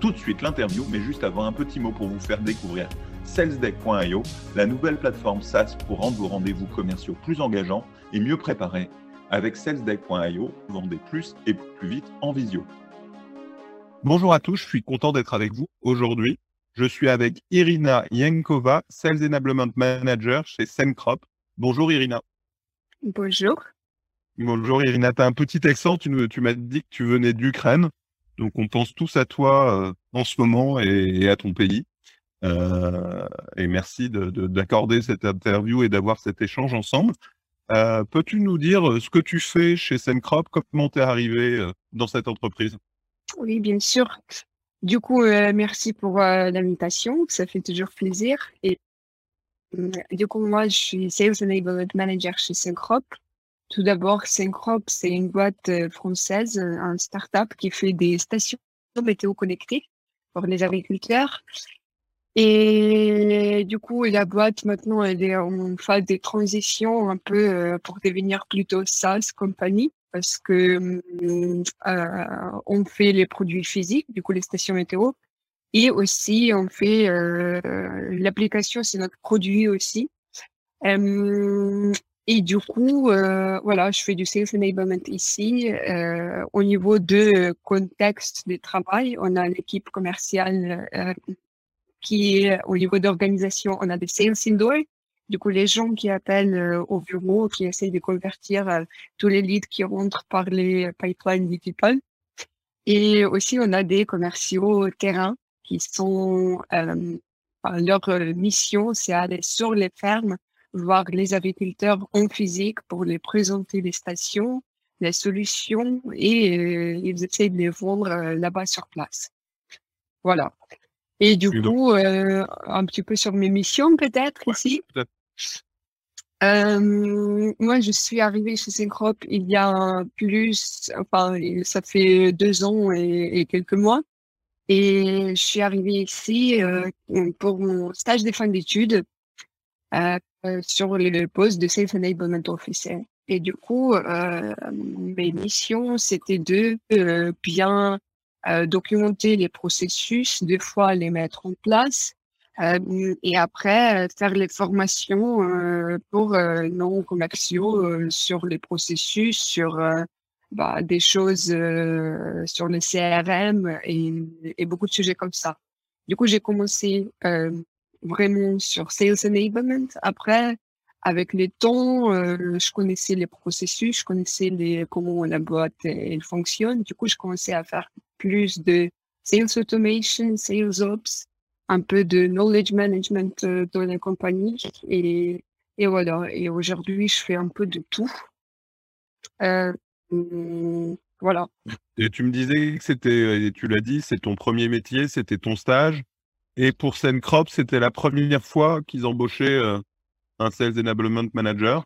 tout de suite l'interview, mais juste avant un petit mot pour vous faire découvrir salesdeck.io, la nouvelle plateforme SaaS pour rendre vos rendez-vous commerciaux plus engageants et mieux préparés. Avec salesdeck.io, vendez plus et plus vite en visio. Bonjour à tous, je suis content d'être avec vous aujourd'hui. Je suis avec Irina Yankova, Sales Enablement Manager chez Semcrop. Bonjour Irina. Bonjour. Bonjour Irina, tu as un petit accent, tu, tu m'as dit que tu venais d'Ukraine. Donc on pense tous à toi euh, en ce moment et, à ton pays. Euh, et merci d'accorder cette interview et d'avoir cet échange ensemble. Euh, peux-tu nous dire ce que tu fais chez Semcrop Comment tu es arrivé dans cette entreprise? Oui, bien sûr. Du coup, merci pour l'invitation. Ça fait toujours plaisir. Et du coup, moi, je suis Sales Enablement Manager chez Semcrop. Tout d'abord, Syncrop, c'est une boîte euh, française, euh, un start-up qui fait des stations météo connectées pour les agriculteurs. Et du coup, la boîte, maintenant, elle est en phase de transition un peu euh, pour devenir plutôt SaaS compagnie parce que on fait les produits physiques, du coup, les stations météo. Et aussi, on fait l'application, c'est notre produit aussi. Et du coup, euh, voilà, je fais du sales enablement ici. Euh, au niveau de contexte de travail, on a l'équipe commerciale euh, qui au niveau d'organisation, on a des sales indoor. Du coup, les gens qui appellent euh, au bureau, qui essayent de convertir euh, tous les leads qui rentrent par les pipelines digitales. Et aussi, on a des commerciaux terrain qui sont, leur mission, c'est aller sur les fermes voir les agriculteurs en physique pour les présenter les stations, les solutions et euh, ils essaient de les vendre euh, là-bas sur place. Voilà. Et du coup, euh, un petit peu sur mes missions peut-être ici. moi, je suis arrivée chez Syncrop il y a plus, enfin, ça fait deux ans et, quelques mois. Et je suis arrivée ici pour mon stage de fin d'études euh, sur le poste de Safe Enablement Officer. Et du coup, euh, mes missions, c'était de euh, bien euh, documenter les processus, des fois les mettre en place, euh, et après faire les formations pour non commerciaux sur les processus, sur bah, des choses sur le CRM et, beaucoup de sujets comme ça. Du coup, j'ai commencé vraiment sur Sales Enablement. Après, avec les temps, euh, je connaissais les processus, je connaissais les, comment la boîte elle fonctionne. Du coup, je commençais à faire plus de Sales Automation, Sales Ops, un peu de Knowledge Management euh, dans la compagnie. Et, et voilà. Et aujourd'hui, je fais un peu de tout. Euh, voilà. Et tu me disais que c'était, tu l'as dit, c'est ton premier métier, c'était ton stage? Et pour Sencrop, c'était la première fois qu'ils embauchaient euh, un Sales Enablement Manager.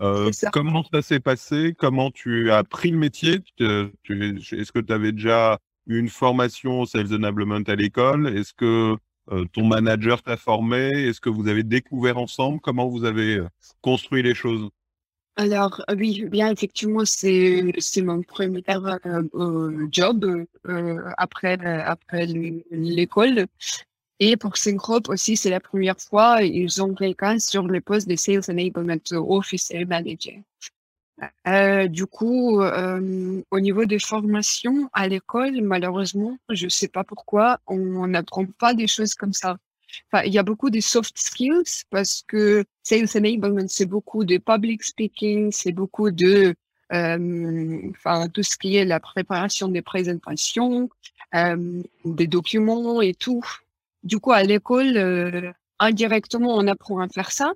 Euh, comment ça s'est passé? Comment tu as pris le métier? Est-ce que tu avais déjà eu une formation au Sales Enablement à l'école? Est-ce que euh, ton manager t'a formé? Est-ce que vous avez découvert ensemble? Comment vous avez construit les choses? Alors oui, bien effectivement, c'est mon premier job après après l'école. Et pour Syncrop aussi, c'est la première fois ils ont quelqu'un sur le poste de Sales Enablement Officer Manager. Euh, du coup, euh, au niveau des formations à l'école, malheureusement, je sais pas pourquoi, on n'apprend pas des choses comme ça. Enfin, il y a beaucoup de soft skills parce que Sales Enablement, c'est beaucoup de public speaking, c'est beaucoup de, euh, enfin, tout ce qui est la préparation des présentations, euh, des documents et tout. Du coup, à l'école, euh, indirectement, on apprend à faire ça.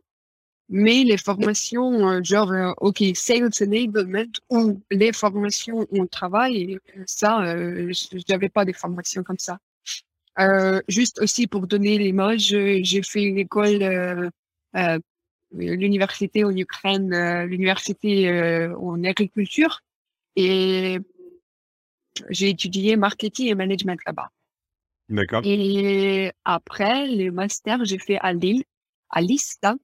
Mais les formations, euh, genre, euh, OK, Sales Enablement ou les formations où on travaille, ça, je n'avais pas des formations comme ça. Euh, juste aussi pour donner l'image, j'ai fait une école, euh, euh, l'université en Ukraine, euh, l'université euh, en agriculture, et j'ai étudié marketing et management là-bas. Et après, le master, j'ai fait à Lille, à Lista.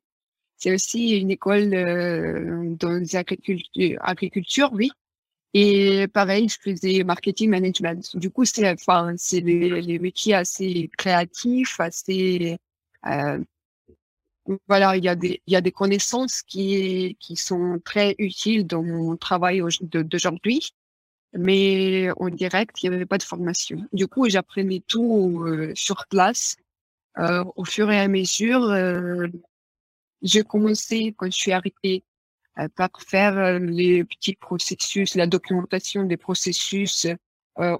C'est aussi une école euh, dans agriculture, oui. Et pareil, je faisais marketing management. Du coup, c'est enfin, c'est les métiers assez créatifs, assez euh, voilà, il y a des il y a des connaissances qui qui sont très utiles dans mon travail d'aujourd'hui. Mais en direct, il n'y avait pas de formation. Du coup, j'apprenais tout euh, sur place. Euh, au fur et à mesure, euh, j'ai commencé quand je suis arrivée par faire les petits processus, la documentation des processus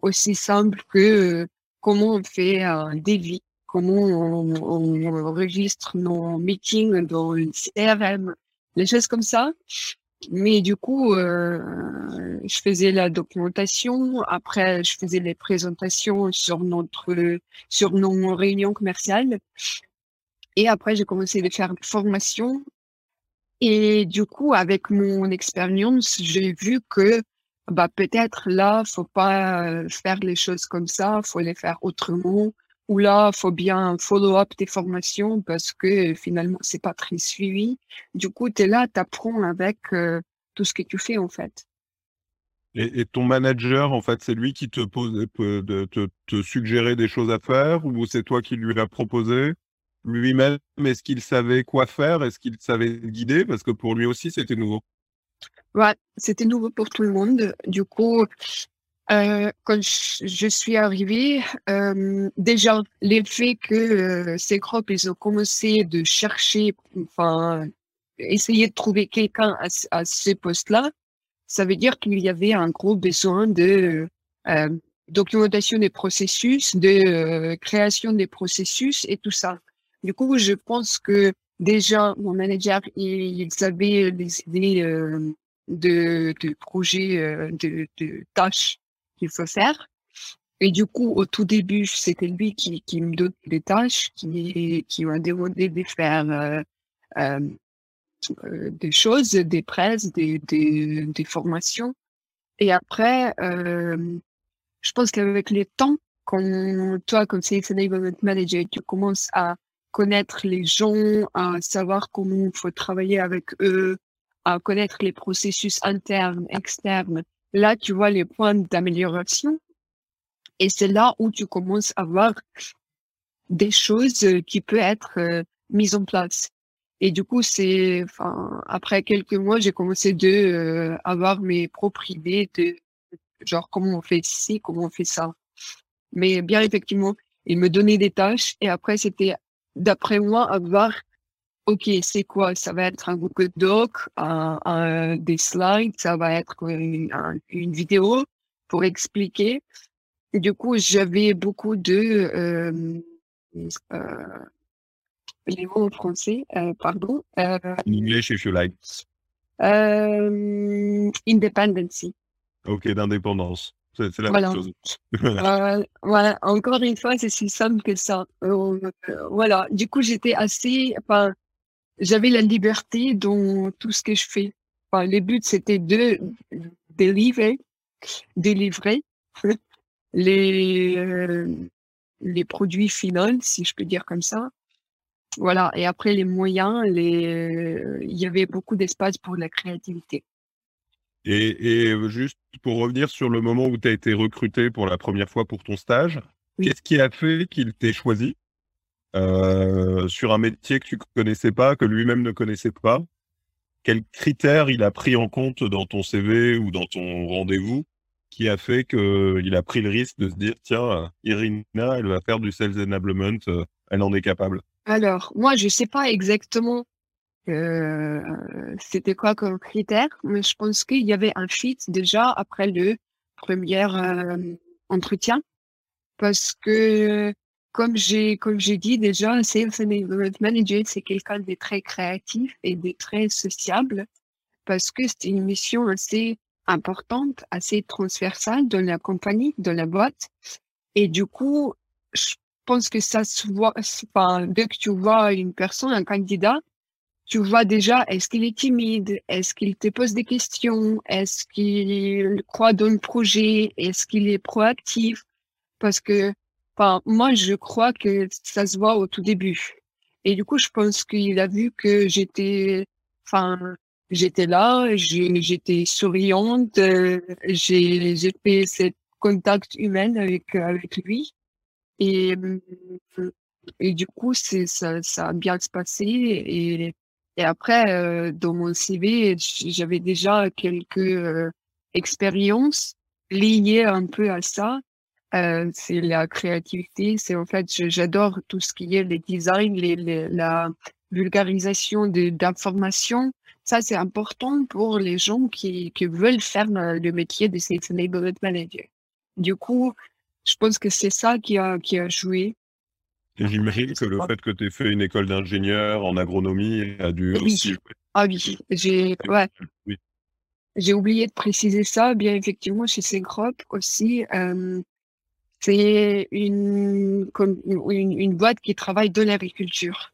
aussi simple que comment on fait un devis, comment on, on, enregistre nos meetings dans le CRM, les choses comme ça. Mais du coup, euh, je faisais la documentation. Après, je faisais les présentations sur notre, sur nos réunions commerciales. Et après, j'ai commencé à faire une formation et du coup, avec mon expérience, j'ai vu que bah, peut-être là, faut pas euh, faire les choses comme ça, faut les faire autrement. Ou là, faut bien follow-up tes formations parce que finalement, c'est pas très suivi. Du coup, tu es là, tu apprends avec euh, tout ce que tu fais en fait. Et, et, ton manager, en fait, c'est lui qui te pose, de, te, te suggérer des choses à faire ou c'est toi qui lui l'as proposé? Lui-même, est-ce qu'il savait quoi faire? Est-ce qu'il savait guider? Parce que pour lui aussi, c'était nouveau. Ouais, c'était nouveau pour tout le monde. Du coup, euh, quand je suis arrivée, euh, déjà, l'effet que euh, ces groupes, ils ont commencé de chercher, enfin, essayer de trouver quelqu'un à, ce poste-là, ça veut dire qu'il y avait un gros besoin de euh, documentation des processus, de euh, création des processus et tout ça. Du coup, je pense que déjà, mon manager, il, avait des idées de, de projets, de, de tâches qu'il faut faire. Et du coup, au tout début, c'était lui qui, me donne des tâches, qui, qui m'a demandé de faire euh, euh, des choses, des presses, des, des, formations. Et après, euh, je pense qu'avec le temps, quand toi, comme Sales Enablement Manager, tu commences à connaître les gens, à savoir comment il faut travailler avec eux, à connaître les processus internes, externes. Là, tu vois les points d'amélioration. Et c'est là où tu commences à voir des choses qui peuvent être euh, mises en place. Et du coup, c'est, enfin, après quelques mois, j'ai commencé de euh, avoir mes propres idées de genre comment on fait ci, comment on fait ça. Mais bien effectivement, il me donnait des tâches et après c'était d'après moi, avoir, OK, c'est quoi? Ça va être un Google Doc, un, un, des slides, ça va être une, une vidéo pour expliquer. Et du coup, j'avais beaucoup de, euh, euh, les mots en français, euh, pardon. Euh, English, if you like. Euh, independency. Ok, d'indépendance. C'est la voilà. même chose. euh, voilà, encore une fois, c'est si simple que ça. Euh, voilà, du coup, j'étais assez, enfin, j'avais la liberté dans tout ce que je fais. Enfin, le but, c'était de délivrer, délivrer les, euh, les produits finaux, si je peux dire comme ça. Voilà, et après les moyens, les, il y avait beaucoup d'espace pour la créativité. Et, et, juste pour revenir sur le moment où tu as été recruté pour la première fois pour ton stage, oui. qu'est-ce qui a fait qu'il t'ait choisi? Euh, sur un métier que tu connaissais pas, que lui-même ne connaissait pas Quels critères il a pris en compte dans ton CV ou dans ton rendez-vous qui a fait qu'il a pris le risque de se dire tiens, Irina, elle va faire du sales enablement, euh, elle en est capable? Alors, moi, je sais pas exactement euh, c'était quoi comme critère, mais je pense qu'il y avait un fit déjà après le premier euh, entretien, parce que comme j'ai comme j'ai dit déjà, sales enablement manager c'est quelqu'un de très créatif et de très sociable, parce que c'était une mission assez importante, assez transversale dans la compagnie, dans la boîte, et du coup, je pense que ça se voit, enfin, dès que tu vois une personne, un candidat, tu vois déjà, est-ce qu'il est timide? Est-ce qu'il te pose des questions? Est-ce qu'il croit dans le projet? Est-ce qu'il est proactif? Parce que, enfin, moi, je crois que ça se voit au tout début. Et du coup, je pense qu'il a vu que j'étais, enfin, j'étais là, j'étais souriante, euh, j'ai fait ce contact humain avec, avec lui. Et, et du coup, c'est, ça, ça a bien se passé. Et, et après, euh, dans mon CV, j'avais déjà quelques euh, expériences liées un peu à ça. Euh, c'est la créativité, c'est en fait, j'adore tout ce qui est les designs, les, les, la vulgarisation d'informations. Ça, c'est important pour les gens qui, qui veulent faire le métier de Enablement Manager. Du coup, je pense que c'est ça qui a, qui a joué. J'imagine que le fait que tu aies fait une école d'ingénieur en agronomie a dû oui. aussi. Ah oui, j'ai ouais. Oui. Oublié de préciser ça. Bien effectivement, chez Syncrop aussi, euh, c'est une, une, boîte qui travaille dans l'agriculture.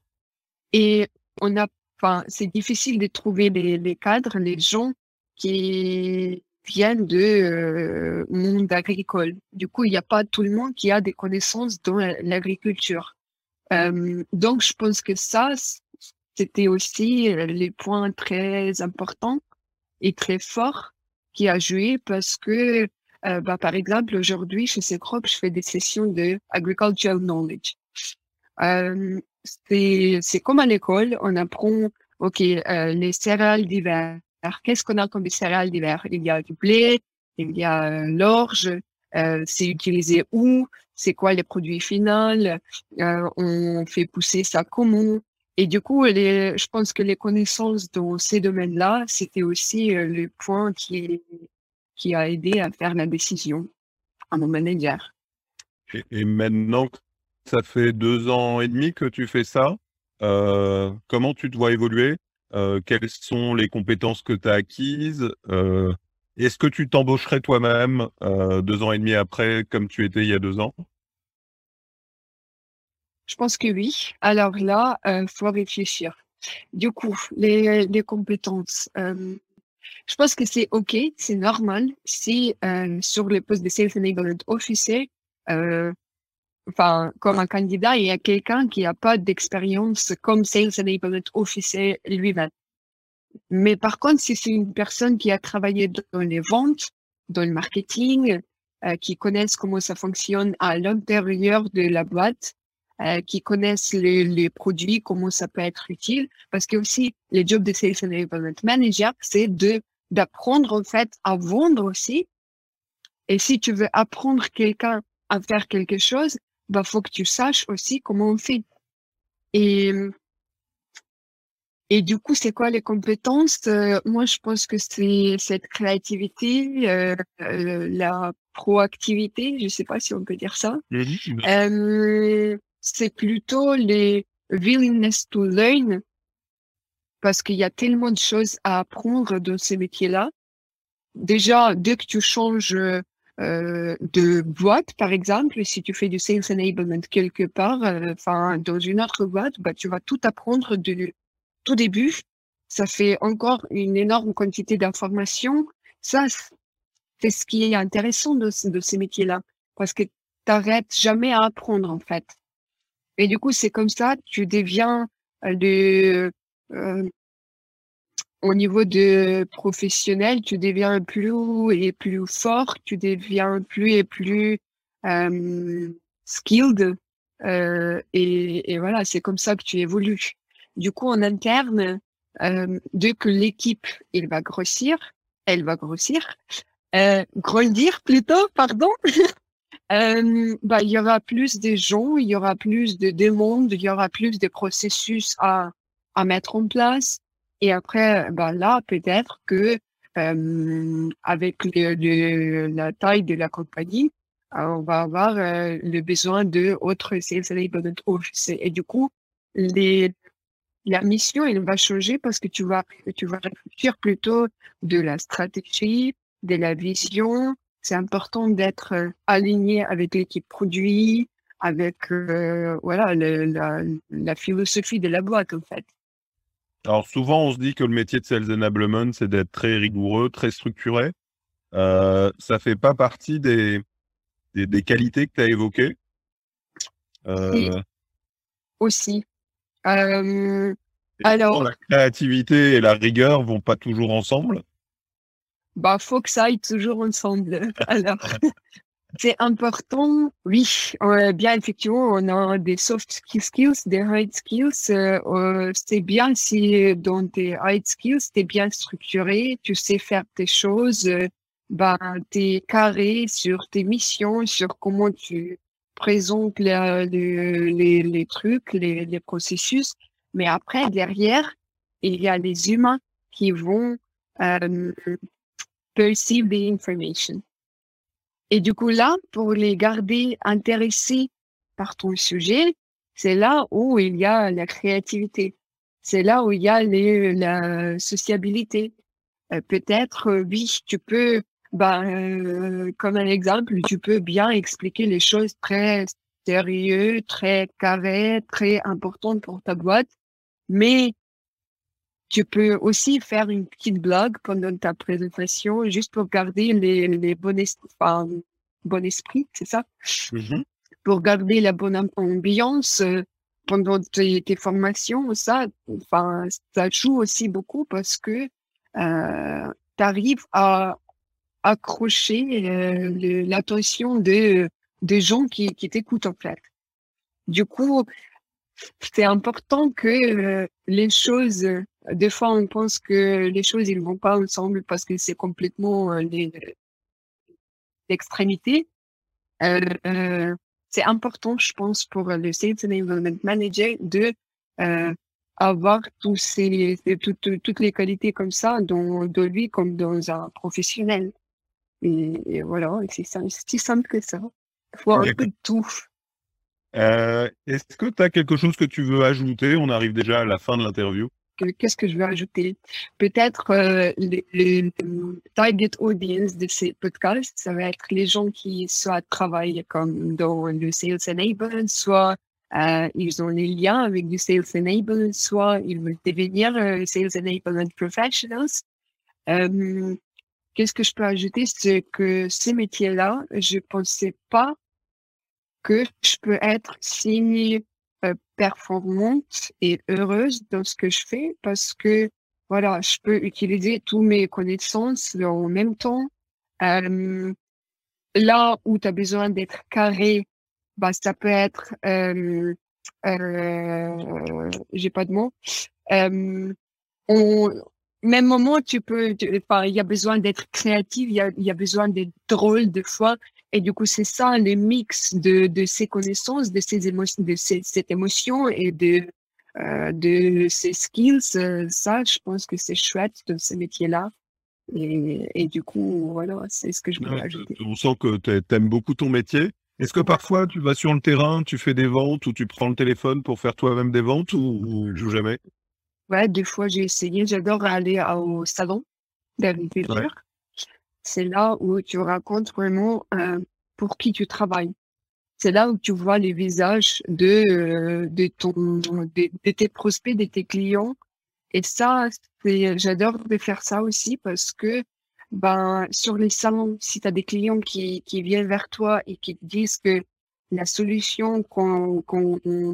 Et on a, enfin, c'est difficile de trouver les, les cadres, les gens qui viennent de euh, monde agricole. Du coup, il n'y a pas tout le monde qui a des connaissances dans l'agriculture. Euh, donc, je pense que ça, c'était aussi euh, les points très importants et très forts qui a joué parce que, euh, bah, par exemple, aujourd'hui, chez Secrop, je fais des sessions de agricultural knowledge. Euh, c'est comme à l'école, on apprend, OK, euh, les céréales d'hiver, qu'est-ce qu'on a comme des céréales d'hiver? Il y a du blé, il y a euh, l'orge, euh, c'est utilisé où? C'est quoi les produits finaux? Euh, On fait pousser ça comment? Et du coup, les, je pense que les connaissances dans ces domaines-là, c'était aussi le point qui, qui a aidé à faire la décision à mon manager. Et, et maintenant, ça fait deux ans et demi que tu fais ça. Euh, comment tu te vois évoluer? Euh, quelles sont les compétences que tu as acquises? Euh, Est-ce que tu t'embaucherais toi-même deux ans et demi après, comme tu étais il y a deux ans? Je pense que oui. Alors là, il faut réfléchir. Du coup, les, les compétences. Je pense que c'est OK, c'est normal si sur le poste de Sales Enablement Officer, enfin, comme un candidat, il y a quelqu'un qui n'a pas d'expérience comme Sales Enablement Officer lui-même. Mais par contre, si c'est une personne qui a travaillé dans les ventes, dans le marketing, euh, qui connaissent comment ça fonctionne à l'intérieur de la boîte, euh, qui connaissent les, les, produits, comment ça peut être utile, parce que aussi le job de Sales Enablement Manager, c'est de d'apprendre en fait à vendre aussi. Et si tu veux apprendre quelqu'un à faire quelque chose, bah, faut que tu saches aussi comment on fait. Et, et du coup, c'est quoi les compétences euh, Moi, je pense que c'est cette créativité, euh, euh, la proactivité, je sais pas si on peut dire ça. Mmh c'est plutôt les willingness to learn, parce qu'il y a tellement de choses à apprendre dans ces métiers-là. Déjà, dès que tu changes euh, de boîte, par exemple, si tu fais du sales enablement quelque part, euh, enfin dans une autre boîte, bah, tu vas tout apprendre du tout début. Ça fait encore une énorme quantité d'informations. Ça, c'est ce qui est intéressant de, de ces métiers-là, parce que t'arrêtes jamais à apprendre en fait. Et du coup, c'est comme ça, tu deviens euh, de au niveau de professionnel, tu deviens plus et plus fort, tu deviens plus et plus euh, skilled. Euh, et, voilà, c'est comme ça que tu évolues. Du coup, en interne, euh, dès que l'équipe elle va grossir, elle va grossir, euh, grandir plutôt, pardon. euh, bah, il y aura plus de gens, il y aura plus de demandes, il y aura plus de processus à, à mettre en place. Et après, ben là, peut-être que euh, avec la taille de la compagnie, euh, on va avoir euh, le besoin de autres sales enablement officers. Et du coup, la mission, elle va changer parce que tu vas, tu vas réfléchir plutôt de la stratégie, de la vision. C'est important d'être aligné avec l'équipe produit, avec euh, voilà la, la, philosophie de la boîte en fait. Alors souvent on se dit que le métier de sales enablement c'est d'être très rigoureux, très structuré. Euh, ça fait pas partie des, des, qualités que tu as évoquées? Euh... Aussi. Euh, alors, la créativité et la rigueur vont pas toujours ensemble. Bah, faut que ça aille toujours ensemble. Alors, c'est important, oui. bien, effectivement, on a des soft skills, des hard skills. Euh, euh, c'est bien si dans tes hard skills, tu es bien structuré, tu sais faire tes choses, euh, bah, tu carré sur tes missions, sur comment tu présentes les, les, les trucs, les, les, processus. Mais après, derrière, il y a les humains qui vont euh, perceive the information. Et du coup, là, pour les garder intéressés par ton sujet, c'est là où il y a la créativité. C'est là où il y a la sociabilité. Euh, peut-être, euh, oui, tu peux, bah, euh, comme un exemple, tu peux bien expliquer les choses très sérieux, très carré, très importantes pour ta boîte, mais tu peux aussi faire une petite blague pendant ta présentation, juste pour garder les, les bons, enfin, bon esprit, c'est ça? Mm-hmm. Pour garder la bonne ambiance euh, pendant tes, formations, ça, enfin, ça joue aussi beaucoup parce que euh, tu arrives à accrocher euh, l'attention de, des gens qui, qui t'écoutent en fait. Du coup, c'est important que euh, les choses, des fois on pense que les choses ils vont pas ensemble parce que c'est complètement euh, l'extrémité. Euh, euh, c'est important, je pense, pour le Sales Enablement Manager de euh, avoir tous ces, toutes, toutes les qualités comme ça dans, dans lui comme dans un professionnel. Et, voilà, c'est si simple que ça. Il faut un peu de tout. Euh, est-ce que tu as quelque chose que tu veux ajouter? On arrive déjà à la fin de l'interview. Qu'est-ce que je veux ajouter? Peut-être euh, le, target audience de ces podcasts, ça va être les gens qui soit travaillent comme dans le sales enablement, soit euh, ils ont les liens avec du sales enablement, soit ils veulent devenir euh, sales enablement professionals. Euh, Qu'est-ce que je peux ajouter? C'est que ces métiers-là, je pensais pas que je peux être si euh, performante et heureuse dans ce que je fais parce que voilà, je peux utiliser tous mes connaissances en même temps. Euh, là où tu as besoin d'être carré, bah, ça peut être, euh, euh, j'ai pas de mots. Euh, même moment, tu peux, il y a besoin d'être créatif, il y a, besoin d'être drôle de fois. Et du coup, c'est ça le mix de, de ces connaissances, de ces émotions, de cette émotion et de, euh, de ces skills. Euh, ça, je pense que c'est chouette de ce métier-là. Et, et, du coup, voilà, c'est ce que je voulais ajouter. On sent que tu aimes beaucoup ton métier. Est-ce que parfois tu vas sur le terrain, tu fais des ventes ou tu prends le téléphone pour faire toi-même des ventes ou, ou jamais? Ouais, des fois j'ai essayé. J'adore aller au salon d'agriculture. C'est là où tu racontes vraiment euh, pour qui tu travailles. C'est là où tu vois les visages de, euh, de, ton, de, tes prospects, de tes clients. Et ça, j'adore de faire ça aussi parce que ben, sur les salons, si tu as des clients qui, qui viennent vers toi et qui te disent que la solution qu'on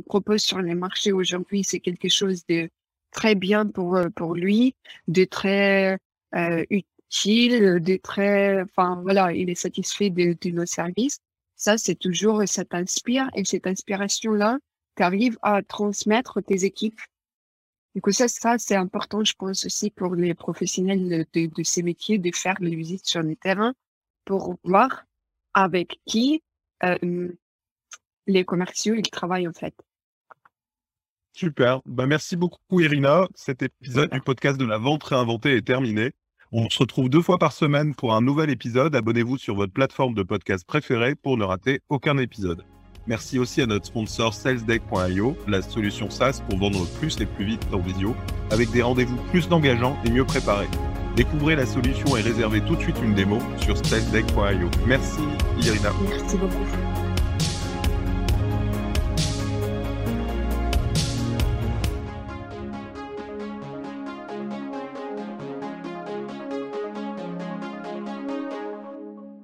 propose sur les marchés aujourd'hui, c'est quelque chose de très bien pour, euh, pour lui, de très euh, utile, de très, enfin voilà, il est satisfait de, de nos services. Ça, c'est toujours, ça t'inspire et cette inspiration-là, tu arrives à transmettre tes équipes. Du coup, ça, ça c'est important, je pense aussi pour les professionnels de, de ces métiers de faire les visites sur le terrain pour voir avec qui euh, les commerciaux ils travaillent en fait. Super. Bah, merci beaucoup, Irina. Cet épisode du podcast de la vente réinventée est terminé. On se retrouve deux fois par semaine pour un nouvel épisode. Abonnez-vous sur votre plateforme de podcast préférée pour ne rater aucun épisode. Merci aussi à notre sponsor salesdeck.io, la solution SaaS pour vendre plus et plus vite en visio, avec des rendez-vous plus engageants et mieux préparés. Découvrez la solution et réservez tout de suite une démo sur salesdeck.io. Merci Irina. Merci beaucoup.